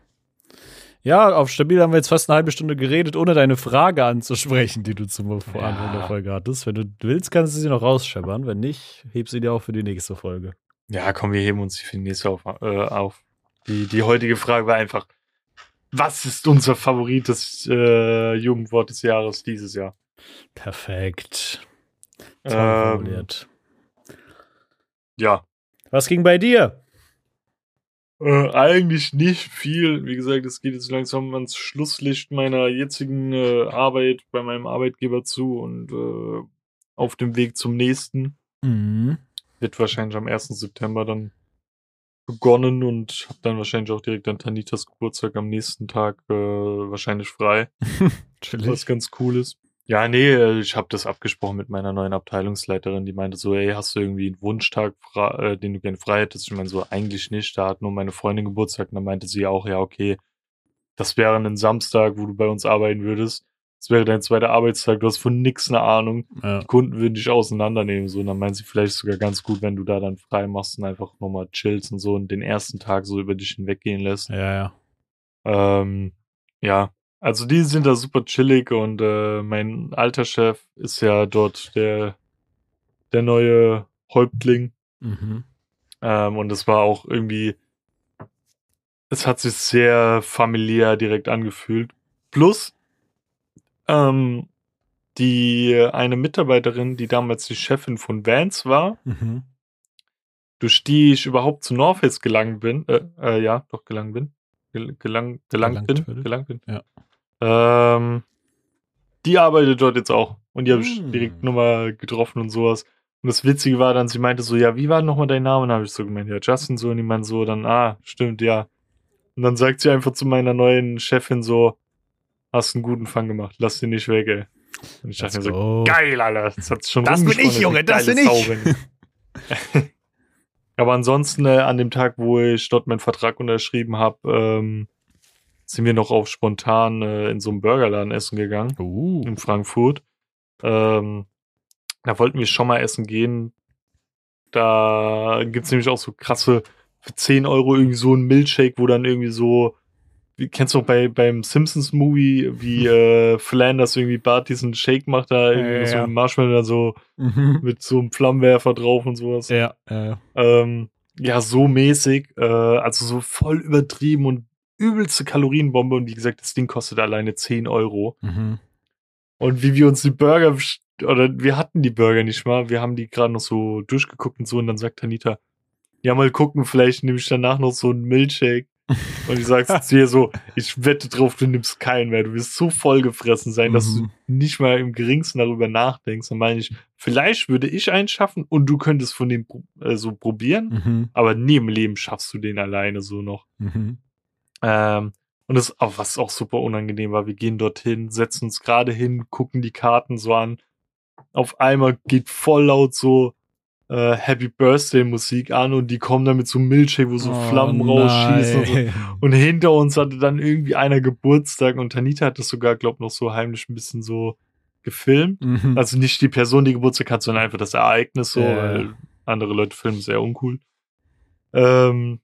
Ja, auf Stabil haben wir jetzt fast eine halbe Stunde geredet, ohne deine Frage anzusprechen, die du zum Voranfang
Ja.
der Folge hattest. Wenn du willst, kannst du sie noch rausscheppern. Wenn nicht, heb sie dir auch für die nächste Folge.
Ja, komm, wir heben uns die für die nächste auf. Äh, auf. Die, die heutige Frage war einfach, was ist unser Favorit des äh, Jugendwort des Jahres dieses Jahr?
Perfekt.
Ähm,
formuliert.
Ja,
Was ging bei dir?
Äh, eigentlich nicht viel. Wie gesagt, es geht jetzt langsam ans Schlusslicht meiner jetzigen äh, Arbeit bei meinem Arbeitgeber zu und äh, auf dem Weg zum nächsten.
Mhm.
Wird wahrscheinlich am 1. September dann begonnen und hab dann wahrscheinlich auch direkt an Tanitas Geburtstag am nächsten Tag äh, wahrscheinlich frei, was ganz cool ist. Ja, nee, äh, ich habe das abgesprochen mit meiner neuen Abteilungsleiterin, die meinte so, ey, hast du irgendwie einen Wunschtag, äh, den du gerne frei hättest? Ich meine so, eigentlich nicht, da hat nur meine Freundin Geburtstag und dann meinte sie auch, ja, okay, das wäre ein Samstag, wo du bei uns arbeiten würdest. es wäre dein zweiter Arbeitstag, du hast von nix eine Ahnung.
Ja.
Die Kunden würden dich auseinandernehmen. So, und dann meinen sie vielleicht sogar ganz gut, wenn du da dann frei machst und einfach nochmal chillst und so und den ersten Tag so über dich hinweggehen lässt.
Ja, ja.
Ähm, ja, also die sind da super chillig und äh, mein alter Chef ist ja dort der, der neue Häuptling.
Mhm.
Ähm, und es war auch irgendwie, es hat sich sehr familiär direkt angefühlt. Plus, ähm, die eine Mitarbeiterin, die damals die Chefin von Vans war,
Mhm.
durch die ich überhaupt zu North Face gelangt bin, äh, äh, ja, doch gelangt bin, Gel gelang, gelangt
Gelangt
bin,
würde.
gelangt bin.
Ja.
Ähm, die arbeitet dort jetzt auch und die habe ich
Hm.
direkt nochmal getroffen und sowas. Und das Witzige war dann, sie meinte so, ja, wie war nochmal dein Name? Und dann habe ich so gemeint, ja, Justin so. Und die meinte so, dann, ah, stimmt, ja. Und dann sagt sie einfach zu meiner neuen Chefin so, hast einen guten Fang gemacht, lass den nicht weg, ey. Und ich dachte
Let's
mir so, geil, Alter. Das hat schon
Das bin ich, Junge, das bin ich.
Aber ansonsten, äh, an dem Tag, wo ich dort meinen Vertrag unterschrieben habe, ähm, sind wir noch auf spontan äh, in so einem Burgerladen essen gegangen
Uh.
in Frankfurt. Ähm, da wollten wir schon mal essen gehen. Da gibt's nämlich auch so krasse, für 10 Euro irgendwie so ein Milkshake, wo dann irgendwie so, wie kennst du auch bei, beim Simpsons-Movie, wie äh, Flanders irgendwie Bart diesen Shake macht, da irgendwie
Ja,
so
ja.
Marshmallow da so
Mhm.
mit so einem Flammenwerfer drauf und sowas.
Ja, ja.
Ähm, ja, so mäßig, äh, also so voll übertrieben und übelste Kalorienbombe. Und wie gesagt, das Ding kostet alleine 10 Euro.
Mhm.
Und wie wir uns die Burger, oder wir hatten die Burger nicht mal, wir haben die gerade noch so durchgeguckt und so. Und dann sagt Anita, ja, mal gucken, vielleicht nehme ich danach noch so einen Milkshake. Und ich sag's ihr so, ich wette drauf, du nimmst keinen mehr. Du wirst so vollgefressen sein, dass du
Mhm.
nicht mal im geringsten darüber nachdenkst. Dann meine ich, vielleicht würde ich einen schaffen und du könntest von dem äh, so probieren,
Mhm.
aber nie im Leben schaffst du den alleine so noch.
Mhm.
Ähm, und das auch, was auch super unangenehm war, wir gehen dorthin, setzen uns gerade hin, gucken die Karten so an. Auf einmal geht voll laut so äh, Happy Birthday Musik an und die kommen dann mit so einem Milkshake, wo so
Oh
Flammen rausschießen und so. Und hinter uns hatte dann irgendwie einer Geburtstag und Tanita hat das sogar, glaub noch so heimlich ein bisschen so gefilmt.
Mhm.
Also nicht die Person, die Geburtstag hat, sondern einfach das Ereignis so,
Ja.
weil andere Leute filmen sehr uncool. Ähm,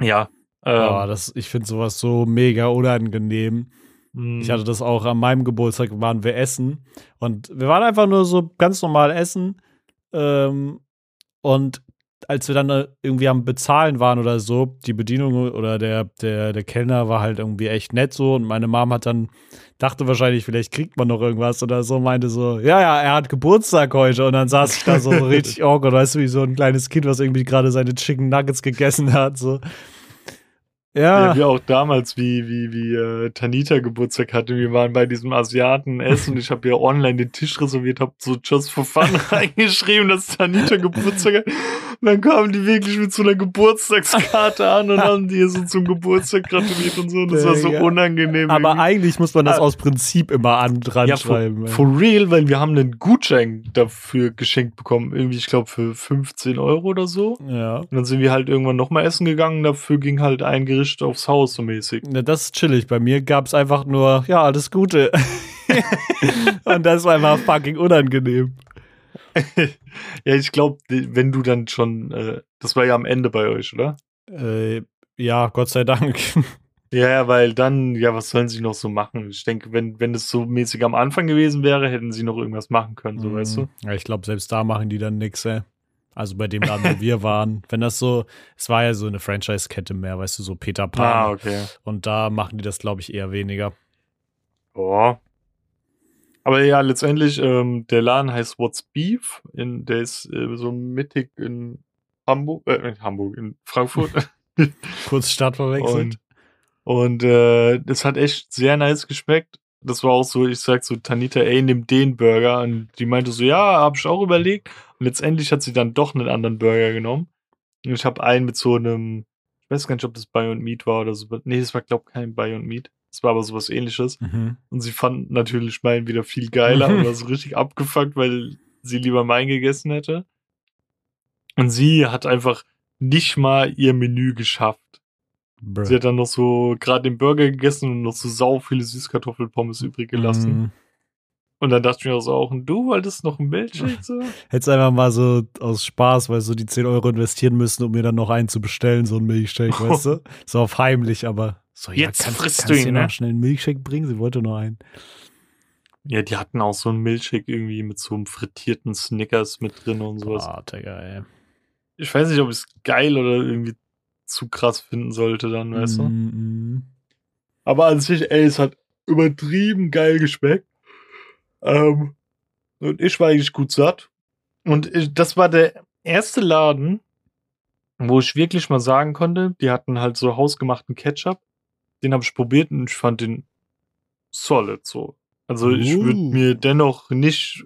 ja. Ähm,
oh, das, ich finde sowas so mega unangenehm.
mh,
Ich hatte das auch an meinem Geburtstag, waren wir essen. Und wir waren einfach nur so ganz normal essen. Ähm, und als wir dann äh, irgendwie am Bezahlen waren oder so, die Bedienung oder der, der, der Kellner war halt irgendwie echt nett so. Und meine Mom hat dann, dachte wahrscheinlich, vielleicht kriegt man noch irgendwas oder so, meinte so, ja, ja, er hat Geburtstag heute. Und dann saß ich da so richtig awkward, weißt du, wie so ein kleines Kind, was irgendwie gerade seine Chicken Nuggets gegessen hat. So. Ja.
Ja, wie auch damals, wie, wie, wie äh, Tanita Geburtstag hatte. Wir waren bei diesem Asiaten essen und ich habe ja online den Tisch reserviert, habe so just for fun reingeschrieben, dass Tanita Geburtstag hat. Und dann kamen die wirklich mit so einer Geburtstagskarte an und haben die so zum Geburtstag gratuliert und so. Und das war so unangenehm.
Aber
irgendwie.
eigentlich muss man das
Ah.
aus Prinzip immer an dran
ja, for,
schreiben. ey.
for real, weil wir haben einen Gutschein dafür geschenkt bekommen. Irgendwie, ich glaube, für 15 Euro oder so.
ja.
Und dann sind wir halt irgendwann nochmal essen gegangen. Dafür ging halt ein Gericht aufs Haus so mäßig.
ja, das ist chillig. Bei mir gab es einfach nur, ja, alles Gute. Und das war einfach fucking unangenehm.
ja, ich glaube, wenn du dann schon, äh, das war ja am Ende bei euch, oder?
Äh, ja, Gott sei Dank.
Ja, weil dann, ja, was sollen sie noch so machen? Ich denke, wenn, wenn es so mäßig am Anfang gewesen wäre, hätten sie noch irgendwas machen können, so weißt du?
Ja, ich glaube, selbst da machen die dann nix, ey. Also bei dem Laden, wo wir waren. Wenn das so, es war ja so eine Franchise-Kette mehr, weißt du, so Peter Pan.
Ah, okay.
Und da machen die das, glaube ich, eher weniger.
Oh. Aber ja, letztendlich, ähm, der Laden heißt What's Beef. In, der ist äh, so mittig in Hamburg, äh, in Hamburg, in Frankfurt.
Kurz Stadt verwechselt.
Und, und äh, das hat echt sehr nice geschmeckt. Das war auch so, ich sag so, Tanita, ey, nimm den Burger. Und die meinte so, ja, hab ich auch überlegt. Und letztendlich hat sie dann doch einen anderen Burger genommen. Und ich habe einen mit so einem, ich weiß gar nicht, ob das Beyond Meat war oder so. Nee, das war, glaub kein Beyond Meat. Das war aber sowas ähnliches.
Mhm.
Und sie fand natürlich meinen wieder viel geiler und war so richtig abgefuckt, weil sie lieber meinen gegessen hätte. Und sie hat einfach nicht mal ihr Menü geschafft.
Bruh.
Sie hat dann noch so gerade den Burger gegessen und noch so sau viele Süßkartoffelpommes übrig gelassen.
Mm.
Und dann dachte ich mir auch so, auch und du wolltest noch einen Milchshake so?
Hättest einfach mal so aus Spaß, weil so die 10 Euro investieren müssen, um mir dann noch einen zu bestellen, so einen Milchshake, weißt du? So auf heimlich, aber so,
Jetzt
kannst,
frisst
kannst
du ihn,
noch
ne?
schnell einen Milchshake bringen? Sie wollte nur einen.
Ja, die hatten auch so einen Milchshake irgendwie mit so einem frittierten Snickers mit drin und sowas.
Digga, ey.
Ich weiß nicht, ob ich es geil oder irgendwie zu krass finden sollte dann, weißt du?
Mm, mm.
Aber an sich, ey, es hat übertrieben geil geschmeckt. Ähm, und ich war eigentlich gut satt. Und ich, das war der erste Laden, wo ich wirklich mal sagen konnte, die hatten halt so hausgemachten Ketchup. Den habe ich probiert und ich fand den solid so. Also ich würde
Uh.
mir dennoch nicht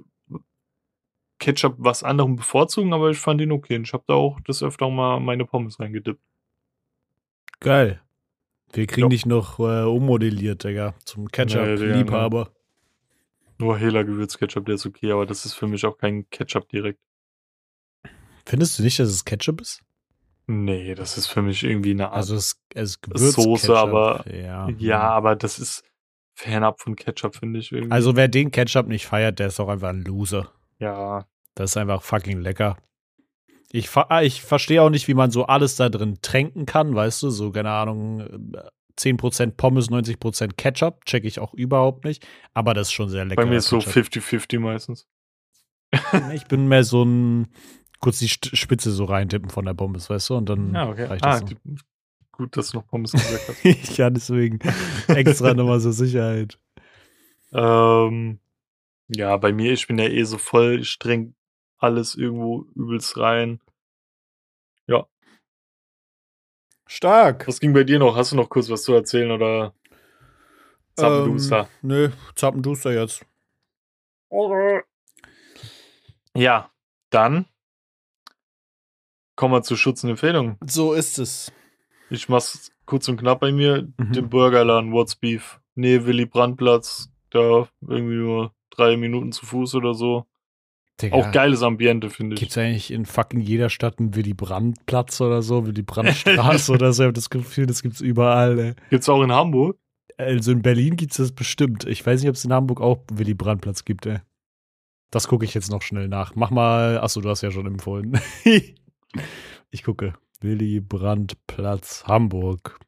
Ketchup was anderem bevorzugen, aber ich fand ihn okay. Und ich habe da auch des Öfteren mal meine Pommes reingedippt.
Geil. Wir kriegen
Ja.
dich noch äh, ummodelliert, Digga, zum
Nee,
Ketchup-Liebhaber.
Nur Hela Gewürzketchup, der ist okay, aber das ist für mich auch kein Ketchup direkt.
Findest du nicht, dass es Ketchup ist?
Nee, das ist für mich irgendwie eine Art.
Also es, es ist
Soße, aber-
ja.
ja, aber das ist fernab von Ketchup, finde ich irgendwie.
Also wer den Ketchup nicht feiert, der ist auch einfach ein Loser.
ja,
Das ist einfach fucking lecker. Ich, ah, ich verstehe auch nicht, wie man so alles da drin tränken kann, weißt du? So, keine Ahnung, äh, 10% Pommes, 90% Ketchup, check ich auch überhaupt nicht. Aber das ist schon sehr lecker.
bei mir ist so
Ketchup.
50-50 meistens.
Ich bin mehr so ein, kurz die Spitze so reintippen von der Pommes, weißt du? Und dann
Ja, okay.
reicht
Ah,
das. so.
die, gut, dass du noch Pommes gesagt hast.
ja, deswegen extra nochmal zur Sicherheit.
ähm, ja, bei mir, ich bin ja eh so voll streng alles irgendwo übelst rein.
Stark.
Was ging bei dir noch? Hast du noch kurz was zu erzählen oder Zappenduster?
Ähm, nö, Zappenduster jetzt.
Ja, dann kommen wir zur Schutzempfehlung.
So ist es.
Ich mach's kurz und knapp bei mir.
Mhm.
Den Burgerladen What's Beef. Nee, Willy Brandtplatz. Da irgendwie nur drei Minuten zu Fuß oder so.
Digga,
auch geiles Ambiente, finde ich.
Gibt's eigentlich in fucking jeder Stadt einen Willy Brandt-Platz oder so, Willy Brandt-Straße oder so? Ich habe das Gefühl, das gibt's überall. Ey.
Gibt's auch in Hamburg?
Also in Berlin gibt's das bestimmt. Ich weiß nicht, ob es in Hamburg auch Willy Brandt-Platz gibt, ey. Das gucke ich jetzt noch schnell nach. Mach mal. Achso, du hast ja schon empfohlen. ich gucke. Willy Brandt-Platz, Hamburg.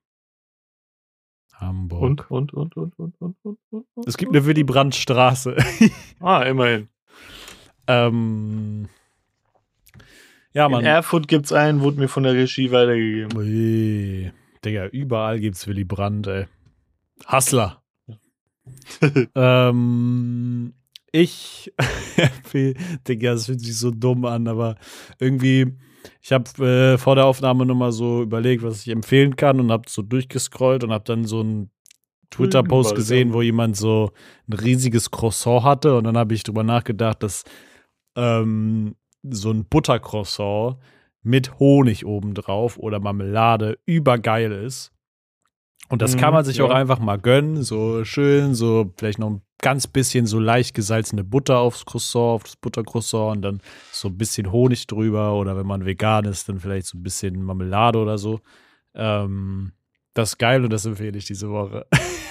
Hamburg.
Und, und, und, und, und, und, und, und.
Es gibt eine Willy Brandt-Straße.
ah, immerhin
ähm. Ja,
In
Mann.
Erfurt gibt's einen, wurde mir von der Regie weitergegeben.
Ui, Digga, überall gibt's Willy Brandt, ey. Hustler. ähm, ich, Digga, das fühlt sich so dumm an, aber irgendwie, ich habe äh, vor der Aufnahme nochmal so überlegt, was ich empfehlen kann und habe so durchgescrollt und habe dann so einen Twitter-Post gesehen, wo jemand so ein riesiges Croissant hatte und dann habe ich drüber nachgedacht, dass ähm, so ein Buttercroissant mit Honig obendrauf oder Marmelade übergeil ist. Und das kann
Mhm,
man sich
ja.
auch einfach mal gönnen, so schön, so vielleicht noch ein ganz bisschen so leicht gesalzene Butter aufs Croissant, auf das Buttercroissant und dann so ein bisschen Honig drüber oder wenn man vegan ist, dann vielleicht so ein bisschen Marmelade oder so. Ähm, das ist geil und das empfehle ich diese Woche.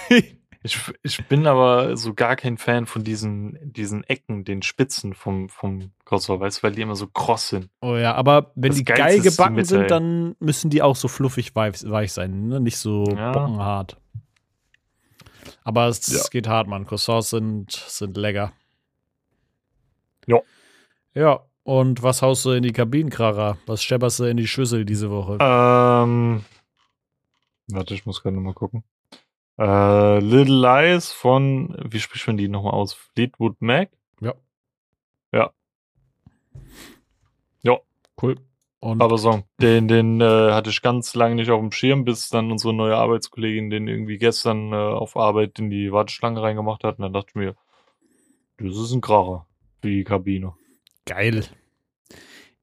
Ich, ich bin aber so gar kein Fan von diesen, diesen Ecken, den Spitzen vom, vom Croissant, weißt du, weil die immer so kross sind.
Oh ja, aber wenn
Das
die
Geilste
geil
die
gebacken
Mitte,
sind, dann müssen die auch so fluffig weich, weich sein, ne? nicht so
Ja.
bockenhart. Aber es
Ja.
geht hart, Mann. Croissants sind, sind lecker.
Ja.
Ja, und was haust du in die Kabinenkracher? Was stepperst du in die Schüssel diese Woche?
Ähm, warte, ich muss gerade nochmal gucken. Äh, Little Lies von, wie spricht man die nochmal aus? Fleetwood Mac?
Cool. Und
Aber Song. Den, den äh, hatte ich ganz lange nicht auf dem Schirm, bis dann unsere neue Arbeitskollegin den irgendwie gestern äh, auf Arbeit in die Warteschlange reingemacht hat. Und dann dachte ich mir, das ist ein Kracher für die Kabine.
geil.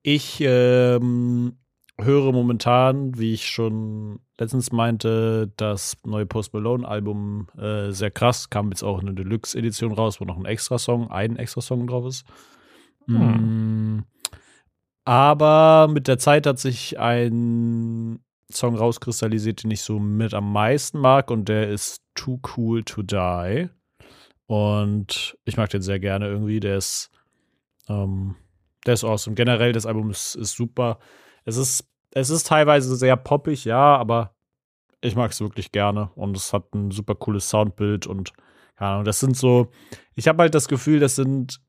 Ich ähm, höre momentan, wie ich schon letztens meinte, das neue Post Malone-Album äh, sehr krass. Kam jetzt auch eine Deluxe-Edition raus, wo noch ein Extra-Song, ein Extra-Song drauf ist.
Hm.
Mm, aber mit der Zeit hat sich ein Song rauskristallisiert, den ich so mit am meisten mag und der ist Too Cool to Die. Und ich mag den sehr gerne irgendwie. Der ist, ähm, der ist awesome. Generell, das Album ist, ist super. Es ist, es ist teilweise sehr poppig, ja, aber ich mag es wirklich gerne. Und es hat ein super cooles Soundbild und keine Ahnung, das sind so, ich habe halt das Gefühl, das sind,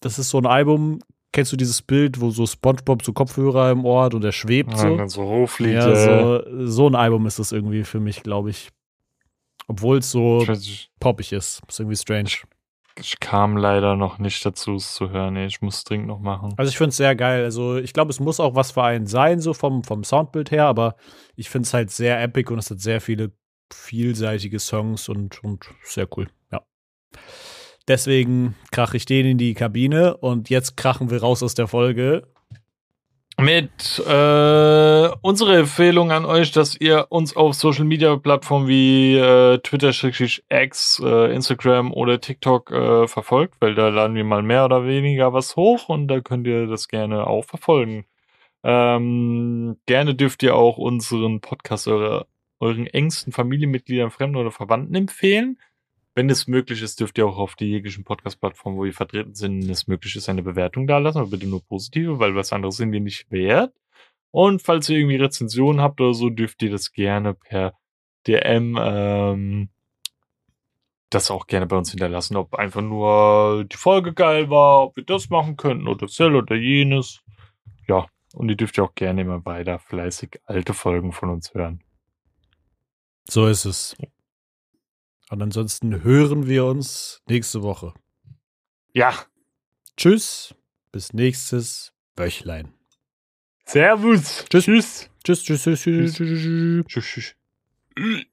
das ist so ein Album, kennst du dieses Bild, wo so SpongeBob so Kopfhörer im Ohr hat und der schwebt
Ja,
so?
und dann so hochfliegt.
Ja, so, so ein Album ist das irgendwie für mich, glaube ich. Obwohl es so poppig ist. Ist irgendwie strange.
Ich kam leider noch nicht dazu, es zu hören. Nee, ich muss es dringend noch machen.
Also ich finde es sehr geil. Also ich glaube, es muss auch was für einen sein, so vom, vom Soundbild her, aber ich finde es halt sehr epic und es hat sehr viele vielseitige Songs und, und sehr cool. Ja. Deswegen krache ich den in die Kabine und jetzt krachen wir raus aus der Folge.
Mit äh, unsere Empfehlung an euch, dass ihr uns auf Social Media Plattformen wie äh, Twitter, X, äh, Instagram oder TikTok äh, verfolgt, weil da laden wir mal mehr oder weniger was hoch und da könnt ihr das gerne auch verfolgen. Ähm, gerne dürft ihr auch unseren Podcast eure, euren engsten Familienmitgliedern, Fremden oder Verwandten empfehlen. Wenn es möglich ist, dürft ihr auch auf die jeglichen Podcast-Plattformen, wo ihr vertreten sind, wenn es möglich ist, eine Bewertung da lassen, aber bitte nur positive, weil was anderes sind wir nicht wert. Und falls ihr irgendwie Rezensionen habt oder so, dürft ihr das gerne per DM ähm, das auch gerne bei uns hinterlassen, ob einfach nur die Folge geil war, ob wir das machen könnten oder das oder jenes. Ja, und ihr dürft ja auch gerne immer weiter fleißig alte Folgen von uns hören.
So ist es. Und ansonsten hören wir uns nächste Woche.
Ja,
Tschüss, bis nächstes Wöchlein.
Servus.
Tschüss.
Tschüss.
Tschüss, tschüss, tschüss, tschüss, tschüss. tschüss.
Tschüss. tschüss.